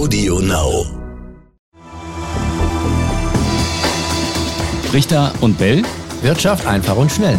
Audio Now. Richter und Bell. Wirtschaft einfach und schnell.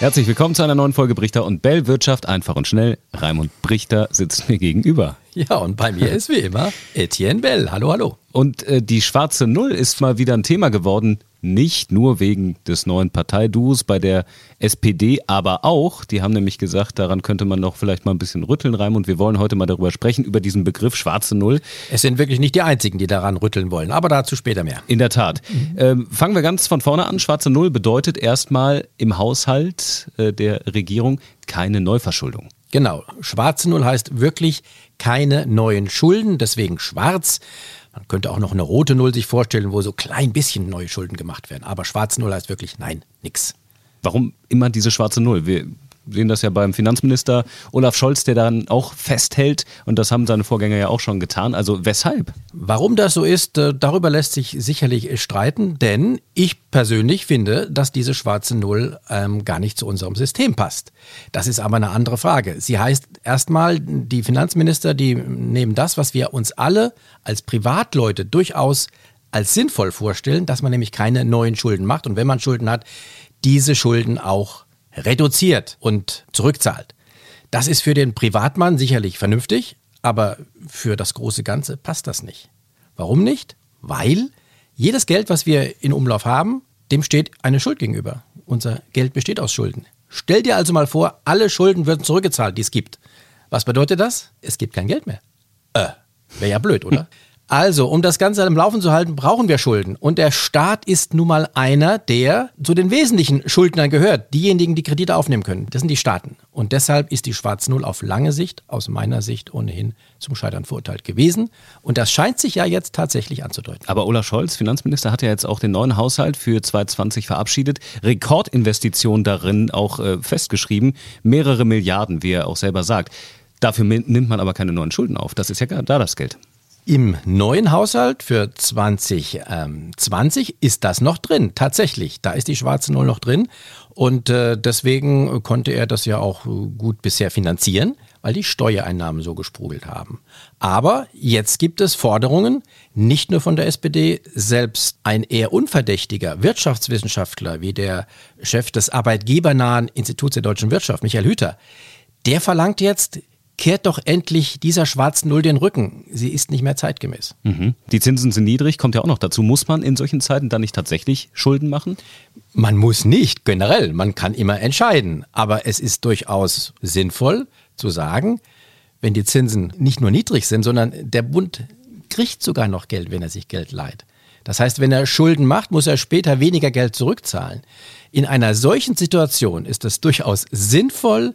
Herzlich willkommen zu einer neuen Folge Brichter und Bell. Wirtschaft einfach und schnell. Raimund Brichter sitzt mir gegenüber. Ja, und bei mir ist wie immer Etienne Bell. Hallo, hallo. Und äh, die schwarze Null ist mal wieder ein Thema geworden. Nicht nur wegen des neuen Parteiduos bei der SPD, aber auch, die haben nämlich gesagt, daran könnte man noch vielleicht mal ein bisschen rütteln, Raimund. Wir wollen heute mal darüber sprechen, über diesen Begriff schwarze Null. Es sind wirklich nicht die einzigen, die daran rütteln wollen, aber dazu später mehr. In der Tat. Mhm. Ähm, fangen wir ganz von vorne an. Schwarze Null bedeutet erstmal im Haushalt äh, der Regierung keine Neuverschuldung. Genau. Schwarze Null heißt wirklich keine neuen Schulden, deswegen schwarz. Man könnte auch noch eine rote Null sich vorstellen, wo so klein bisschen neue Schulden gemacht werden. Aber schwarze Null heißt wirklich nein, nix. Warum immer diese schwarze Null? Wir sehen das ja beim Finanzminister Olaf Scholz, der dann auch festhält und das haben seine Vorgänger ja auch schon getan. Also weshalb? Warum das so ist, äh, darüber lässt sich sicherlich streiten, denn ich persönlich finde, dass diese schwarze Null ähm, gar nicht zu unserem System passt. Das ist aber eine andere Frage. Sie heißt erstmal, die Finanzminister, die nehmen das, was wir uns alle als Privatleute durchaus als sinnvoll vorstellen, dass man nämlich keine neuen Schulden macht und wenn man Schulden hat, diese Schulden auch reduziert und zurückzahlt. Das ist für den Privatmann sicherlich vernünftig, aber für das große Ganze passt das nicht. Warum nicht? Weil jedes Geld, was wir in Umlauf haben, dem steht eine Schuld gegenüber. Unser Geld besteht aus Schulden. Stell dir also mal vor, alle Schulden würden zurückgezahlt, die es gibt. Was bedeutet das? Es gibt kein Geld mehr. Äh, wäre ja blöd, oder? Also, um das Ganze am Laufen zu halten, brauchen wir Schulden. Und der Staat ist nun mal einer, der zu den wesentlichen Schuldnern gehört. Diejenigen, die Kredite aufnehmen können. Das sind die Staaten. Und deshalb ist die Schwarz Null auf lange Sicht, aus meiner Sicht ohnehin, zum Scheitern verurteilt gewesen. Und das scheint sich ja jetzt tatsächlich anzudeuten. Aber Olaf Scholz, Finanzminister, hat ja jetzt auch den neuen Haushalt für 2020 verabschiedet. Rekordinvestitionen darin auch äh, festgeschrieben. Mehrere Milliarden, wie er auch selber sagt. Dafür nimmt man aber keine neuen Schulden auf. Das ist ja da das Geld. Im neuen Haushalt für 2020 ist das noch drin, tatsächlich. Da ist die schwarze Null noch drin. Und äh, deswegen konnte er das ja auch gut bisher finanzieren, weil die Steuereinnahmen so gesprudelt haben. Aber jetzt gibt es Forderungen, nicht nur von der SPD, selbst ein eher unverdächtiger Wirtschaftswissenschaftler wie der Chef des arbeitgebernahen Instituts der deutschen Wirtschaft, Michael Hüter, der verlangt jetzt kehrt doch endlich dieser schwarzen Null den Rücken. Sie ist nicht mehr zeitgemäß. Mhm. Die Zinsen sind niedrig, kommt ja auch noch dazu. Muss man in solchen Zeiten dann nicht tatsächlich Schulden machen? Man muss nicht, generell. Man kann immer entscheiden. Aber es ist durchaus sinnvoll zu sagen, wenn die Zinsen nicht nur niedrig sind, sondern der Bund kriegt sogar noch Geld, wenn er sich Geld leiht. Das heißt, wenn er Schulden macht, muss er später weniger Geld zurückzahlen. In einer solchen Situation ist es durchaus sinnvoll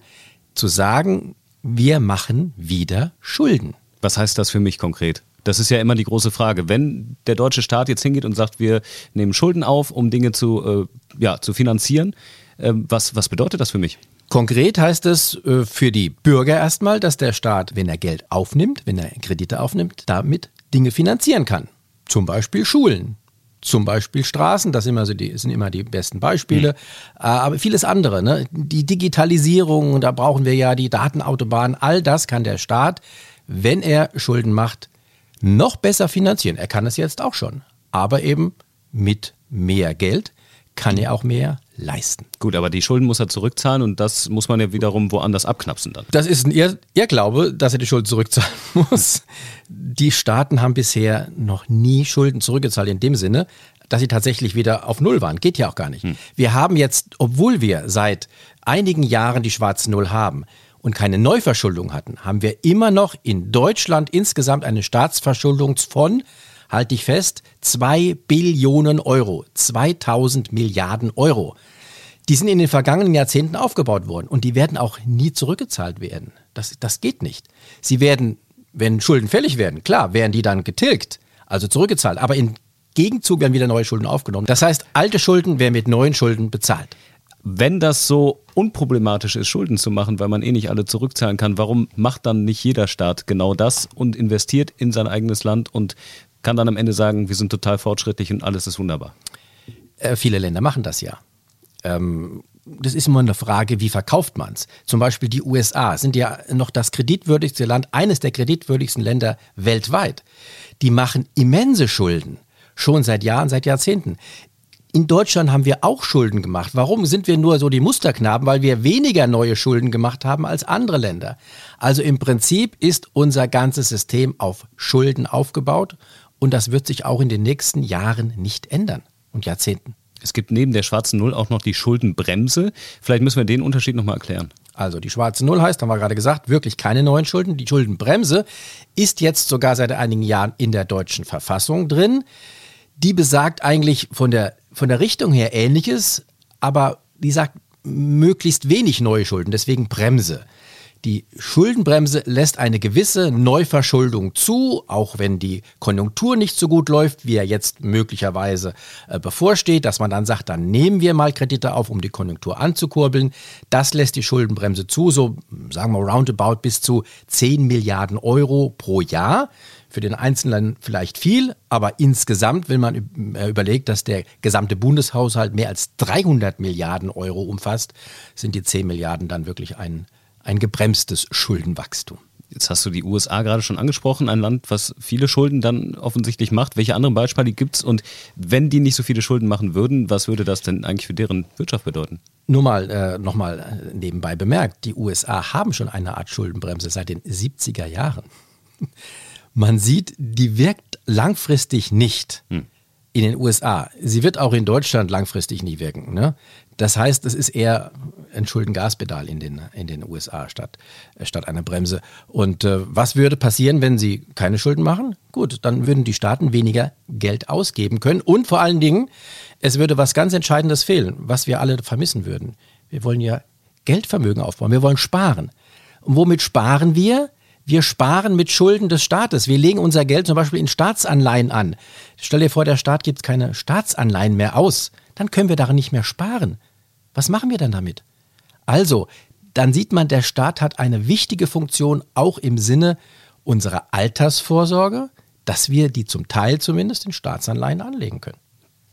zu sagen, wir machen wieder Schulden. Was heißt das für mich konkret? Das ist ja immer die große Frage. Wenn der deutsche Staat jetzt hingeht und sagt, wir nehmen Schulden auf, um Dinge zu, äh, ja, zu finanzieren, äh, was, was bedeutet das für mich? Konkret heißt es äh, für die Bürger erstmal, dass der Staat, wenn er Geld aufnimmt, wenn er Kredite aufnimmt, damit Dinge finanzieren kann. Zum Beispiel Schulen, zum Beispiel Straßen, das sind immer, so die, sind immer die besten Beispiele, mhm. aber vieles andere. Ne? Die Digitalisierung, da brauchen wir ja die Datenautobahn, all das kann der Staat, wenn er Schulden macht, noch besser finanzieren. Er kann es jetzt auch schon, aber eben mit mehr Geld kann er auch mehr leisten. Gut, aber die Schulden muss er zurückzahlen und das muss man ja wiederum woanders abknapsen dann. Das ist ein Irr Irrglaube, dass er die Schulden zurückzahlen muss. Die Staaten haben bisher noch nie Schulden zurückgezahlt in dem Sinne, dass sie tatsächlich wieder auf Null waren. Geht ja auch gar nicht. Hm. Wir haben jetzt, obwohl wir seit einigen Jahren die schwarze Null haben, und keine Neuverschuldung hatten, haben wir immer noch in Deutschland insgesamt eine Staatsverschuldung von, halte ich fest, 2 Billionen Euro, 2000 Milliarden Euro. Die sind in den vergangenen Jahrzehnten aufgebaut worden und die werden auch nie zurückgezahlt werden. Das, das geht nicht. Sie werden, wenn Schulden fällig werden, klar, werden die dann getilgt, also zurückgezahlt. Aber im Gegenzug werden wieder neue Schulden aufgenommen. Das heißt, alte Schulden werden mit neuen Schulden bezahlt. Wenn das so unproblematisch ist, Schulden zu machen, weil man eh nicht alle zurückzahlen kann, warum macht dann nicht jeder Staat genau das und investiert in sein eigenes Land und kann dann am Ende sagen, wir sind total fortschrittlich und alles ist wunderbar? Äh, viele Länder machen das ja. Ähm, das ist immer eine Frage, wie verkauft man es? Zum Beispiel die USA sind ja noch das kreditwürdigste Land, eines der kreditwürdigsten Länder weltweit. Die machen immense Schulden, schon seit Jahren, seit Jahrzehnten. In Deutschland haben wir auch Schulden gemacht. Warum sind wir nur so die Musterknaben? Weil wir weniger neue Schulden gemacht haben als andere Länder. Also im Prinzip ist unser ganzes System auf Schulden aufgebaut und das wird sich auch in den nächsten Jahren nicht ändern und Jahrzehnten. Es gibt neben der schwarzen Null auch noch die Schuldenbremse. Vielleicht müssen wir den Unterschied nochmal erklären. Also die schwarze Null heißt, haben wir gerade gesagt, wirklich keine neuen Schulden. Die Schuldenbremse ist jetzt sogar seit einigen Jahren in der deutschen Verfassung drin. Die besagt eigentlich von der, von der Richtung her ähnliches, aber die sagt möglichst wenig neue Schulden, deswegen Bremse. Die Schuldenbremse lässt eine gewisse Neuverschuldung zu, auch wenn die Konjunktur nicht so gut läuft, wie er jetzt möglicherweise äh, bevorsteht, dass man dann sagt, dann nehmen wir mal Kredite auf, um die Konjunktur anzukurbeln. Das lässt die Schuldenbremse zu, so sagen wir roundabout bis zu 10 Milliarden Euro pro Jahr. Für den Einzelnen vielleicht viel, aber insgesamt, wenn man äh, überlegt, dass der gesamte Bundeshaushalt mehr als 300 Milliarden Euro umfasst, sind die 10 Milliarden dann wirklich ein ein gebremstes Schuldenwachstum. Jetzt hast du die USA gerade schon angesprochen, ein Land, was viele Schulden dann offensichtlich macht. Welche anderen Beispiele gibt es? Und wenn die nicht so viele Schulden machen würden, was würde das denn eigentlich für deren Wirtschaft bedeuten? Nur mal äh, nochmal äh, nebenbei bemerkt, die USA haben schon eine Art Schuldenbremse seit den 70er Jahren. Man sieht, die wirkt langfristig nicht. Hm in den USA. Sie wird auch in Deutschland langfristig nie wirken. Ne? Das heißt, es ist eher ein Schuldengaspedal in den, in den USA statt, äh, statt einer Bremse. Und äh, was würde passieren, wenn sie keine Schulden machen? Gut, dann würden die Staaten weniger Geld ausgeben können. Und vor allen Dingen, es würde was ganz Entscheidendes fehlen, was wir alle vermissen würden. Wir wollen ja Geldvermögen aufbauen, wir wollen sparen. Und womit sparen wir? Wir sparen mit Schulden des Staates. Wir legen unser Geld zum Beispiel in Staatsanleihen an. Stell dir vor, der Staat gibt keine Staatsanleihen mehr aus. Dann können wir darin nicht mehr sparen. Was machen wir dann damit? Also, dann sieht man, der Staat hat eine wichtige Funktion auch im Sinne unserer Altersvorsorge, dass wir die zum Teil zumindest in Staatsanleihen anlegen können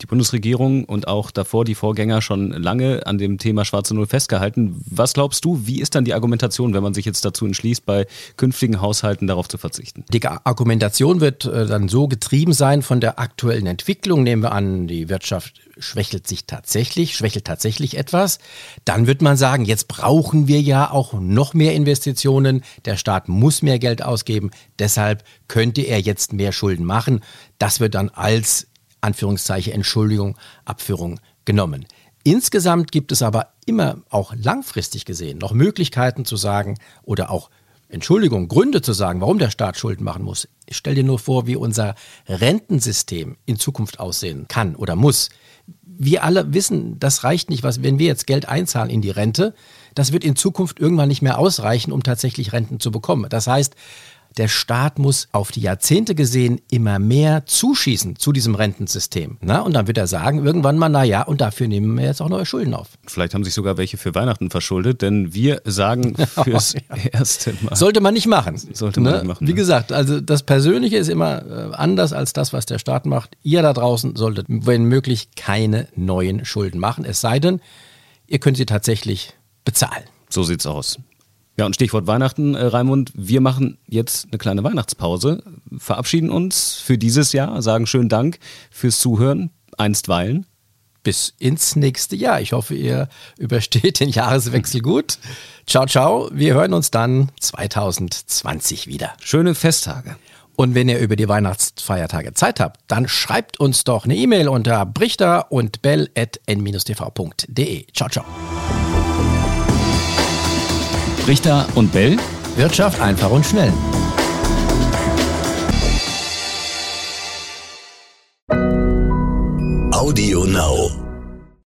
die Bundesregierung und auch davor die Vorgänger schon lange an dem Thema Schwarze Null festgehalten. Was glaubst du, wie ist dann die Argumentation, wenn man sich jetzt dazu entschließt, bei künftigen Haushalten darauf zu verzichten? Die Argumentation wird äh, dann so getrieben sein von der aktuellen Entwicklung. Nehmen wir an, die Wirtschaft schwächelt sich tatsächlich, schwächelt tatsächlich etwas. Dann wird man sagen, jetzt brauchen wir ja auch noch mehr Investitionen. Der Staat muss mehr Geld ausgeben. Deshalb könnte er jetzt mehr Schulden machen. Das wird dann als Anführungszeichen Entschuldigung, Abführung genommen. Insgesamt gibt es aber immer auch langfristig gesehen noch Möglichkeiten zu sagen oder auch Entschuldigung, Gründe zu sagen, warum der Staat Schulden machen muss. Ich stell dir nur vor, wie unser Rentensystem in Zukunft aussehen kann oder muss. Wir alle wissen, das reicht nicht, was, wenn wir jetzt Geld einzahlen in die Rente, das wird in Zukunft irgendwann nicht mehr ausreichen, um tatsächlich Renten zu bekommen. Das heißt, der Staat muss auf die Jahrzehnte gesehen immer mehr zuschießen zu diesem Rentensystem. Na, und dann wird er sagen, irgendwann mal, na ja, und dafür nehmen wir jetzt auch neue Schulden auf. Vielleicht haben sich sogar welche für Weihnachten verschuldet, denn wir sagen fürs ja. erste Mal. Sollte man nicht machen. Sollte man ne? nicht machen. Wie ne? gesagt, also das Persönliche ist immer äh, anders als das, was der Staat macht. Ihr da draußen solltet, wenn möglich, keine neuen Schulden machen. Es sei denn, ihr könnt sie tatsächlich bezahlen. So sieht's aus. Ja, und Stichwort Weihnachten, äh, Raimund, wir machen jetzt eine kleine Weihnachtspause, verabschieden uns für dieses Jahr, sagen schönen Dank fürs Zuhören, einstweilen. Bis ins nächste Jahr. Ich hoffe, ihr übersteht den Jahreswechsel gut. Ciao, ciao. Wir hören uns dann 2020 wieder. Schöne Festtage. Und wenn ihr über die Weihnachtsfeiertage Zeit habt, dann schreibt uns doch eine E-Mail unter brichter und bell.n-tv.de. Ciao, ciao. Richter und Bell. Wirtschaft einfach und schnell. Audio Now.